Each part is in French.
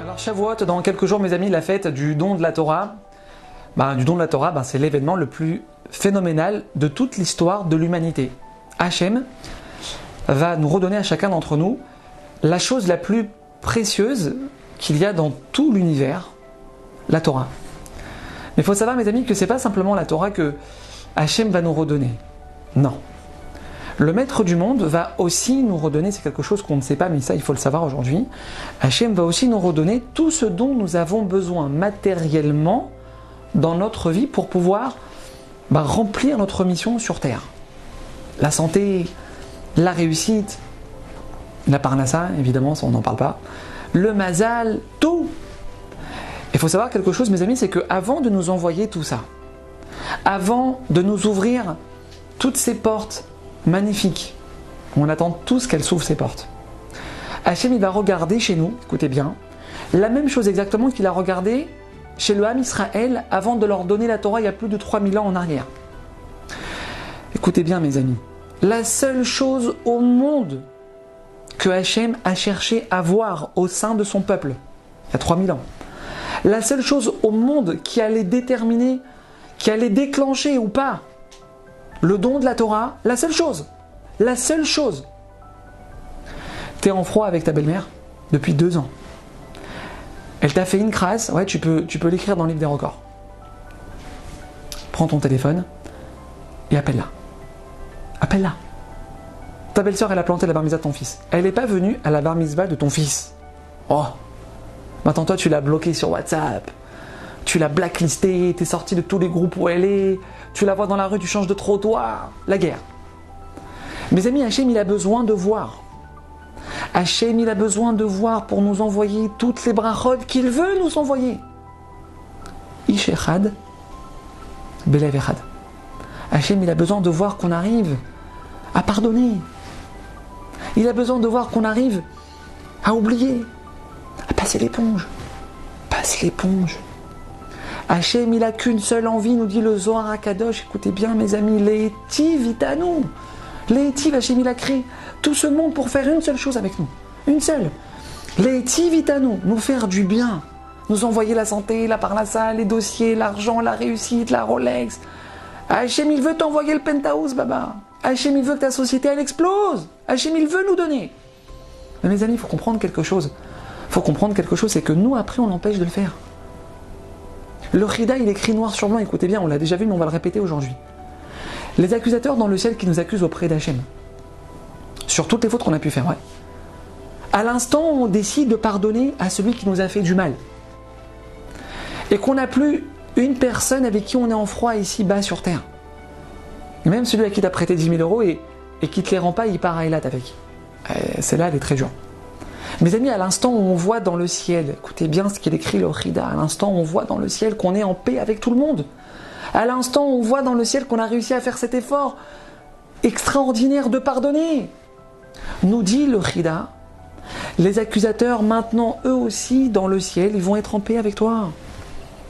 Alors Shavuot, dans quelques jours mes amis, la fête du don de la Torah, bah, du don de la Torah, bah, c'est l'événement le plus phénoménal de toute l'histoire de l'humanité. Hachem va nous redonner à chacun d'entre nous la chose la plus précieuse qu'il y a dans tout l'univers, la Torah. Mais il faut savoir, mes amis, que c'est pas simplement la Torah que Hachem va nous redonner. Non. Le maître du monde va aussi nous redonner, c'est quelque chose qu'on ne sait pas, mais ça il faut le savoir aujourd'hui. Hachem va aussi nous redonner tout ce dont nous avons besoin matériellement dans notre vie pour pouvoir bah, remplir notre mission sur Terre. La santé, la réussite, la parnassa, évidemment, ça on n'en parle pas, le mazal, tout. Il faut savoir quelque chose, mes amis, c'est qu'avant de nous envoyer tout ça, avant de nous ouvrir toutes ces portes magnifiques, on attend tous qu'elles s'ouvrent ces portes. Hachem, il va regarder chez nous, écoutez bien, la même chose exactement qu'il a regardé chez le Ham Israël avant de leur donner la Torah il y a plus de 3000 ans en arrière. Écoutez bien, mes amis, la seule chose au monde que Hachem a cherché à voir au sein de son peuple, il y a 3000 ans, la seule chose au monde qui allait déterminer, qui allait déclencher ou pas le don de la Torah, la seule chose, la seule chose. T'es en froid avec ta belle-mère depuis deux ans. Elle t'a fait une crasse, ouais, tu peux, l'écrire dans le livre des records. Prends ton téléphone et appelle-la. Appelle-la. Ta belle-sœur, elle a planté la bar de ton fils. Elle n'est pas venue à la bar de ton fils. Oh Maintenant, toi, tu l'as bloquée sur WhatsApp. Tu l'as blacklisté, t'es sorti de tous les groupes où elle est. Tu la vois dans la rue, tu changes de trottoir. La guerre. Mes amis, Hachem, il a besoin de voir. Hachem, il a besoin de voir pour nous envoyer toutes les brachot qu'il veut nous envoyer. Ishechad, Belev Echad. Hachem, il a besoin de voir qu'on arrive à pardonner. Il a besoin de voir qu'on arrive à oublier, à passer l'éponge. Passe l'éponge. Hachem, il a qu'une seule envie, nous dit le Zohar Akadosh. Écoutez bien, mes amis, les nous. Les Hachem, il a créé tout ce monde pour faire une seule chose avec nous. Une seule. Les nous, nous faire du bien. Nous envoyer la santé, la parnassa, les dossiers, l'argent, la réussite, la Rolex. Hachem, il veut t'envoyer le penthouse, baba. Hachem, il veut que ta société, elle explose. Hachem, il veut nous donner. Mais mes amis, il faut comprendre quelque chose. Il faut comprendre quelque chose, c'est que nous, après, on l'empêche de le faire. Le Rida, il écrit noir sur blanc, écoutez bien, on l'a déjà vu, mais on va le répéter aujourd'hui. Les accusateurs dans le ciel qui nous accusent auprès d'Hachem, sur toutes les fautes qu'on a pu faire, ouais. À l'instant, on décide de pardonner à celui qui nous a fait du mal. Et qu'on n'a plus une personne avec qui on est en froid ici bas sur terre. Même celui à qui t'a prêté 10 000 euros et, et qui te les rend pas, il part à Elat avec. Euh, celle-là, elle est très dure. Mes amis, à l'instant où on voit dans le ciel, écoutez bien ce qu'il écrit le Rida, à l'instant où on voit dans le ciel qu'on est en paix avec tout le monde, à l'instant où on voit dans le ciel qu'on a réussi à faire cet effort extraordinaire de pardonner, nous dit le Rida, les accusateurs maintenant eux aussi dans le ciel, ils vont être en paix avec toi.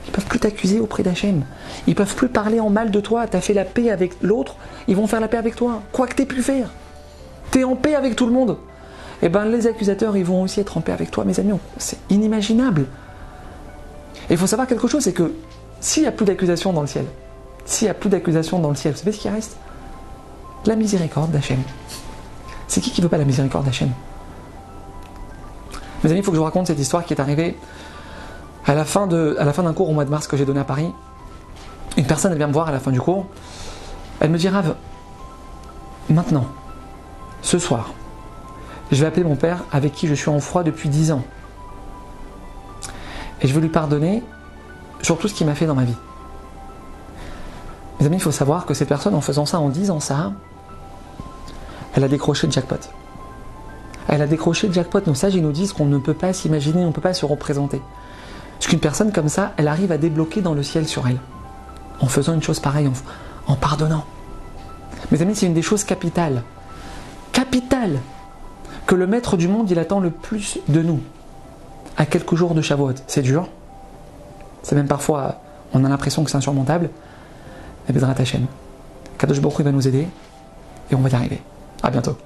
Ils peuvent plus t'accuser auprès d'Hachem. Ils peuvent plus parler en mal de toi. Tu as fait la paix avec l'autre, ils vont faire la paix avec toi. Quoi que tu aies pu faire. Tu es en paix avec tout le monde. Eh bien, les accusateurs, ils vont aussi être en paix avec toi, mes amis. C'est inimaginable. Et il faut savoir quelque chose, c'est que s'il n'y a plus d'accusations dans le ciel, s'il n'y a plus d'accusations dans le ciel, vous savez ce qui reste? La miséricorde d'Hachem. C'est qui qui veut pas la miséricorde d'Hachem? Mes amis, il faut que je vous raconte cette histoire qui est arrivée à la fin d'un cours au mois de mars que j'ai donné à Paris, une personne vient me voir à la fin du cours. Elle me dit Rav, maintenant, ce soir, je vais appeler mon père avec qui je suis en froid depuis 10 ans. Et je veux lui pardonner sur tout ce qu'il m'a fait dans ma vie. Mes amis, il faut savoir que cette personne, en faisant ça, en disant ça, elle a décroché le jackpot. Elle a décroché le jackpot. Nos sages, ils nous disent qu'on ne peut pas s'imaginer, on ne peut pas se représenter. Parce qu'une personne comme ça, elle arrive à débloquer dans le ciel sur elle. En faisant une chose pareille, en, pardonnant. Mes amis, c'est une des choses capitales. Capitales que le maître du monde, il attend le plus de nous. À quelques jours de Shavuot. C'est dur. C'est même parfois, on a l'impression que c'est insurmontable. Mais Bezrat Hashem. Kadosh Baruch il va nous aider et on va y arriver. À bientôt.